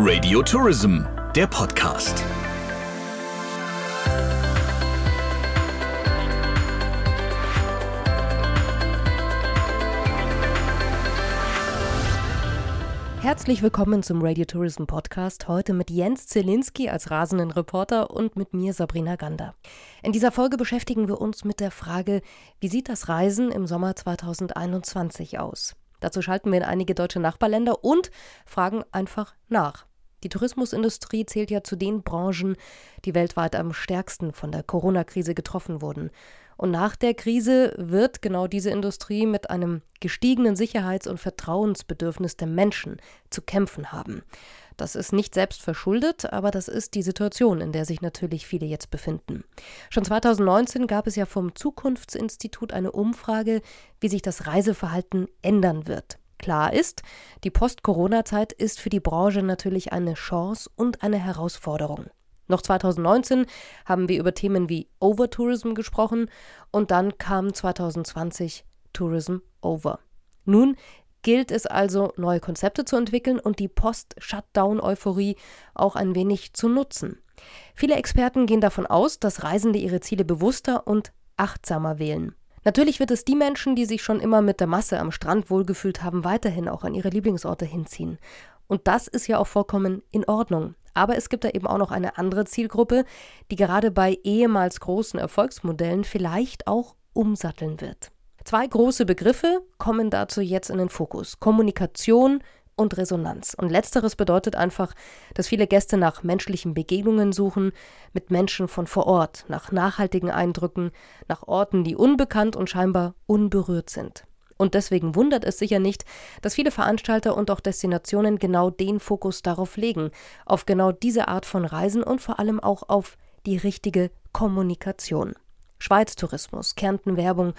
Radio Tourism, der Podcast. Herzlich willkommen zum Radio Tourism Podcast. Heute mit Jens Zielinski als rasenden Reporter und mit mir Sabrina Gander. In dieser Folge beschäftigen wir uns mit der Frage, wie sieht das Reisen im Sommer 2021 aus? Dazu schalten wir in einige deutsche Nachbarländer und fragen einfach nach. Die Tourismusindustrie zählt ja zu den Branchen, die weltweit am stärksten von der Corona-Krise getroffen wurden. Und nach der Krise wird genau diese Industrie mit einem gestiegenen Sicherheits- und Vertrauensbedürfnis der Menschen zu kämpfen haben. Das ist nicht selbst verschuldet, aber das ist die Situation, in der sich natürlich viele jetzt befinden. Schon 2019 gab es ja vom Zukunftsinstitut eine Umfrage, wie sich das Reiseverhalten ändern wird. Klar ist, die Post-Corona-Zeit ist für die Branche natürlich eine Chance und eine Herausforderung. Noch 2019 haben wir über Themen wie Overtourism gesprochen und dann kam 2020 Tourism Over. Nun gilt es also, neue Konzepte zu entwickeln und die Post-Shutdown-Euphorie auch ein wenig zu nutzen. Viele Experten gehen davon aus, dass Reisende ihre Ziele bewusster und achtsamer wählen. Natürlich wird es die Menschen, die sich schon immer mit der Masse am Strand wohlgefühlt haben, weiterhin auch an ihre Lieblingsorte hinziehen. Und das ist ja auch vollkommen in Ordnung. Aber es gibt da eben auch noch eine andere Zielgruppe, die gerade bei ehemals großen Erfolgsmodellen vielleicht auch umsatteln wird. Zwei große Begriffe kommen dazu jetzt in den Fokus. Kommunikation und Resonanz. Und letzteres bedeutet einfach, dass viele Gäste nach menschlichen Begegnungen suchen, mit Menschen von vor Ort, nach nachhaltigen Eindrücken, nach Orten, die unbekannt und scheinbar unberührt sind. Und deswegen wundert es sicher nicht, dass viele Veranstalter und auch Destinationen genau den Fokus darauf legen, auf genau diese Art von Reisen und vor allem auch auf die richtige Kommunikation. Schweiz Tourismus, Kärnten Werbung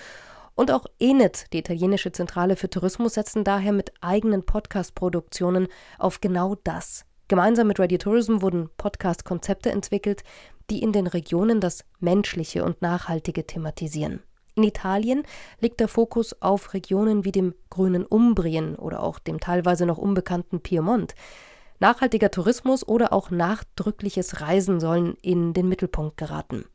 und auch ENIT, die italienische Zentrale für Tourismus, setzen daher mit eigenen Podcast-Produktionen auf genau das. Gemeinsam mit Radio Tourism wurden Podcast-Konzepte entwickelt, die in den Regionen das Menschliche und Nachhaltige thematisieren. In Italien liegt der Fokus auf Regionen wie dem grünen Umbrien oder auch dem teilweise noch unbekannten Piemont. Nachhaltiger Tourismus oder auch nachdrückliches Reisen sollen in den Mittelpunkt geraten.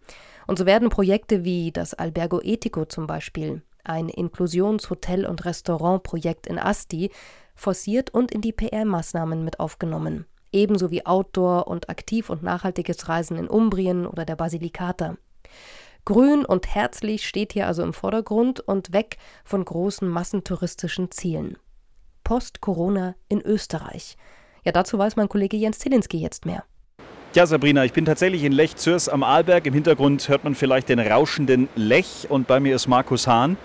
Und so werden Projekte wie das Albergo Etico zum Beispiel, ein Inklusionshotel- und Restaurantprojekt in Asti, forciert und in die PR-Maßnahmen mit aufgenommen. Ebenso wie Outdoor- und aktiv und nachhaltiges Reisen in Umbrien oder der Basilicata. Grün und herzlich steht hier also im Vordergrund und weg von großen massentouristischen Zielen. Post-Corona in Österreich. Ja, dazu weiß mein Kollege Jens Zielinski jetzt mehr. Ja, Sabrina, ich bin tatsächlich in Lech Zürs am Arlberg. Im Hintergrund hört man vielleicht den rauschenden Lech und bei mir ist Markus Hahn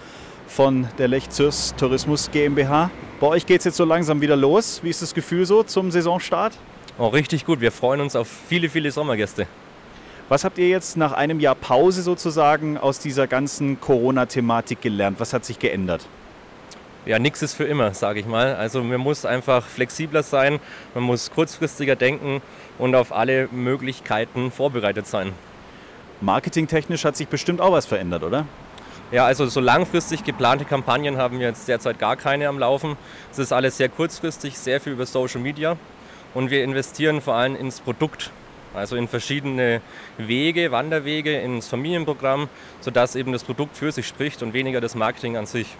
von der Lech Zürs Tourismus GmbH. Bei euch geht es jetzt so langsam wieder los. Wie ist das Gefühl so zum Saisonstart? Oh, richtig gut. Wir freuen uns auf viele, viele Sommergäste. Was habt ihr jetzt nach einem Jahr Pause sozusagen aus dieser ganzen Corona-Thematik gelernt? Was hat sich geändert? Ja, nichts ist für immer, sage ich mal. Also man muss einfach flexibler sein, man muss kurzfristiger denken und auf alle Möglichkeiten vorbereitet sein. Marketingtechnisch hat sich bestimmt auch was verändert, oder? Ja, also so langfristig geplante Kampagnen haben wir jetzt derzeit gar keine am Laufen. Es ist alles sehr kurzfristig, sehr viel über Social Media und wir investieren vor allem ins Produkt, also in verschiedene Wege, Wanderwege, ins Familienprogramm, sodass eben das Produkt für sich spricht und weniger das Marketing an sich.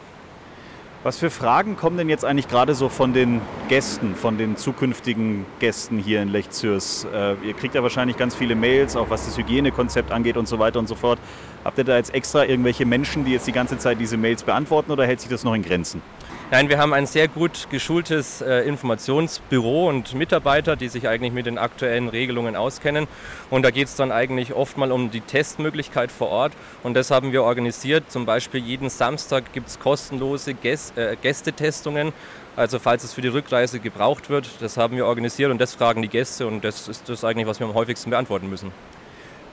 Was für Fragen kommen denn jetzt eigentlich gerade so von den Gästen, von den zukünftigen Gästen hier in Lech Zürs? Äh, ihr kriegt ja wahrscheinlich ganz viele Mails, auch was das Hygienekonzept angeht und so weiter und so fort. Habt ihr da jetzt extra irgendwelche Menschen, die jetzt die ganze Zeit diese Mails beantworten oder hält sich das noch in Grenzen? Nein, wir haben ein sehr gut geschultes äh, Informationsbüro und Mitarbeiter, die sich eigentlich mit den aktuellen Regelungen auskennen. Und da geht es dann eigentlich oft mal um die Testmöglichkeit vor Ort. Und das haben wir organisiert. Zum Beispiel jeden Samstag gibt es kostenlose Gäst, äh, Gästetestungen. Also falls es für die Rückreise gebraucht wird, das haben wir organisiert und das fragen die Gäste und das ist das eigentlich, was wir am häufigsten beantworten müssen.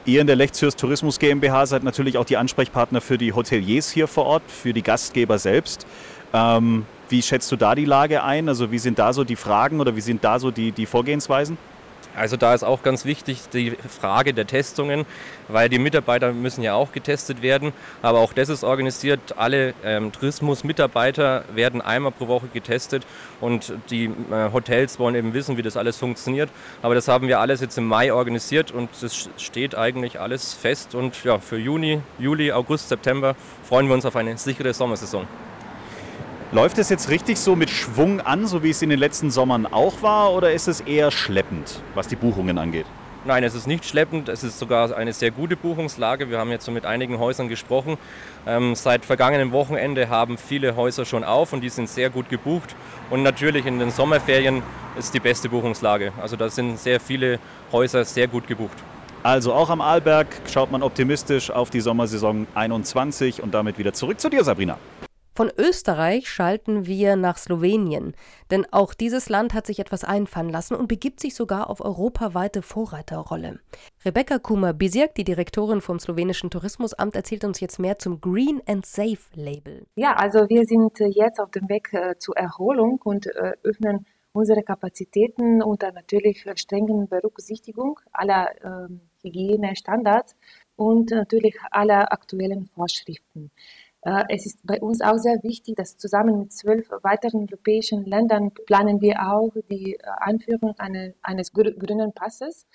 Ihr in der Lechzürs Tourismus GmbH seid natürlich auch die Ansprechpartner für die Hoteliers hier vor Ort, für die Gastgeber selbst. Ähm, wie schätzt du da die Lage ein? Also wie sind da so die Fragen oder wie sind da so die, die Vorgehensweisen? Also da ist auch ganz wichtig die Frage der Testungen, weil die Mitarbeiter müssen ja auch getestet werden. Aber auch das ist organisiert. Alle ähm, Tourismusmitarbeiter werden einmal pro Woche getestet und die äh, Hotels wollen eben wissen, wie das alles funktioniert. Aber das haben wir alles jetzt im Mai organisiert und es steht eigentlich alles fest. Und ja, für Juni, Juli, August, September freuen wir uns auf eine sichere Sommersaison. Läuft es jetzt richtig so mit Schwung an, so wie es in den letzten Sommern auch war, oder ist es eher schleppend, was die Buchungen angeht? Nein, es ist nicht schleppend. Es ist sogar eine sehr gute Buchungslage. Wir haben jetzt so mit einigen Häusern gesprochen. Ähm, seit vergangenem Wochenende haben viele Häuser schon auf und die sind sehr gut gebucht. Und natürlich in den Sommerferien ist die beste Buchungslage. Also da sind sehr viele Häuser sehr gut gebucht. Also auch am Arlberg schaut man optimistisch auf die Sommersaison 21 und damit wieder zurück zu dir, Sabrina. Von Österreich schalten wir nach Slowenien, denn auch dieses Land hat sich etwas einfallen lassen und begibt sich sogar auf europaweite Vorreiterrolle. Rebecca Kuma-Bisiak, die Direktorin vom slowenischen Tourismusamt, erzählt uns jetzt mehr zum Green and Safe Label. Ja, also wir sind äh, jetzt auf dem Weg äh, zur Erholung und äh, öffnen unsere Kapazitäten unter natürlich strengen Berücksichtigung aller äh, Hygienestandards und natürlich aller aktuellen Vorschriften. Äh, es ist bei uns auch sehr wichtig, dass zusammen mit zwölf weiteren europäischen Ländern planen wir auch die äh, Einführung eines grünen Passes.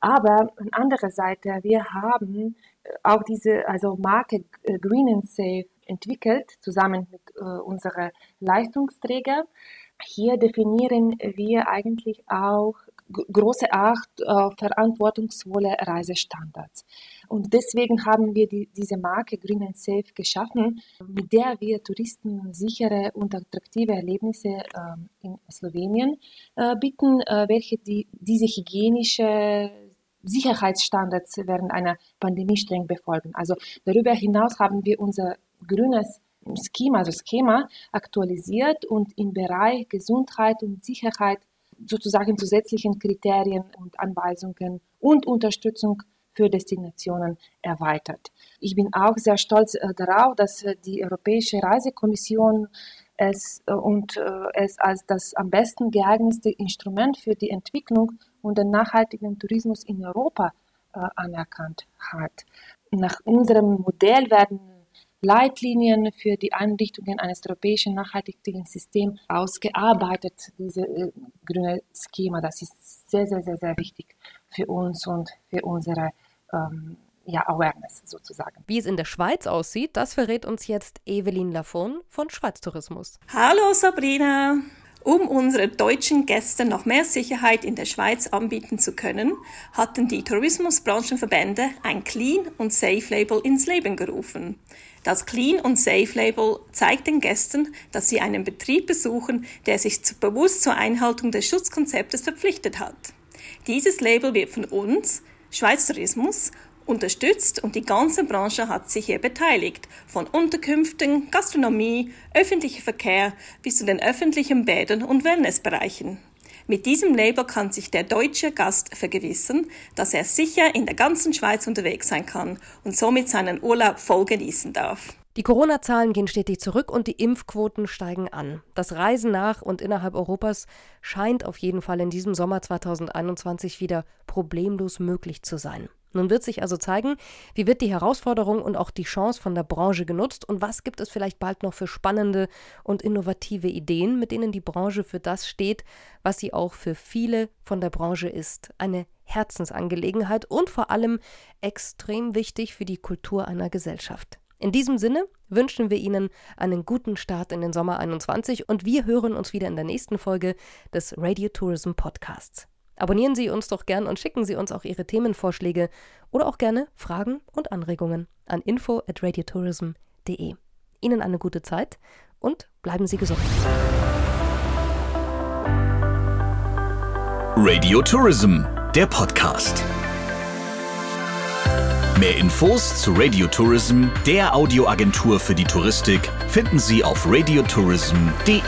Aber an anderer Seite, wir haben äh, auch diese also Marke Green and Safe entwickelt, zusammen mit unseren Leistungsträgern. Hier definieren wir eigentlich auch große Acht auf verantwortungsvolle Reisestandards. Und deswegen haben wir die, diese Marke Green and Safe geschaffen, mit der wir Touristen sichere und attraktive Erlebnisse äh, in Slowenien äh, bieten, äh, welche die, diese hygienische Sicherheitsstandards während einer Pandemie streng befolgen. Also darüber hinaus haben wir unser grünes Schema, also Schema aktualisiert und im Bereich Gesundheit und Sicherheit sozusagen zusätzlichen Kriterien und Anweisungen und Unterstützung für Destinationen erweitert. Ich bin auch sehr stolz äh, darauf, dass äh, die Europäische Reisekommission es, äh, und es als das am besten geeignete Instrument für die Entwicklung und den nachhaltigen Tourismus in Europa anerkannt hat. Nach unserem Modell werden Leitlinien für die Einrichtungen eines europäischen nachhaltigen Systems ausgearbeitet, diese äh, grüne Schema. Das ist sehr, sehr, sehr, sehr wichtig für uns und für unsere ähm, ja, Awareness sozusagen. Wie es in der Schweiz aussieht, das verrät uns jetzt Evelyn Lafon von Schweiz Tourismus. Hallo Sabrina! Um unsere deutschen Gäste noch mehr Sicherheit in der Schweiz anbieten zu können, hatten die Tourismusbranchenverbände ein Clean und Safe Label ins Leben gerufen. Das Clean und Safe Label zeigt den Gästen, dass sie einen Betrieb besuchen, der sich bewusst zur Einhaltung des Schutzkonzeptes verpflichtet hat. Dieses Label wird von uns, Schweiz Tourismus, unterstützt und die ganze Branche hat sich hier beteiligt, von Unterkünften, Gastronomie, öffentlicher Verkehr bis zu den öffentlichen Bädern und Wellnessbereichen. Mit diesem Label kann sich der deutsche Gast vergewissern, dass er sicher in der ganzen Schweiz unterwegs sein kann und somit seinen Urlaub voll genießen darf. Die Corona-Zahlen gehen stetig zurück und die Impfquoten steigen an. Das Reisen nach und innerhalb Europas scheint auf jeden Fall in diesem Sommer 2021 wieder problemlos möglich zu sein. Nun wird sich also zeigen, wie wird die Herausforderung und auch die Chance von der Branche genutzt und was gibt es vielleicht bald noch für spannende und innovative Ideen, mit denen die Branche für das steht, was sie auch für viele von der Branche ist. Eine Herzensangelegenheit und vor allem extrem wichtig für die Kultur einer Gesellschaft. In diesem Sinne wünschen wir Ihnen einen guten Start in den Sommer 21 und wir hören uns wieder in der nächsten Folge des Radio Tourism Podcasts. Abonnieren Sie uns doch gern und schicken Sie uns auch Ihre Themenvorschläge oder auch gerne Fragen und Anregungen an info at radiotourism.de. Ihnen eine gute Zeit und bleiben Sie gesund. Radio Tourism, der Podcast. Mehr Infos zu Radio Tourism, der Audioagentur für die Touristik, finden Sie auf radiotourism.de.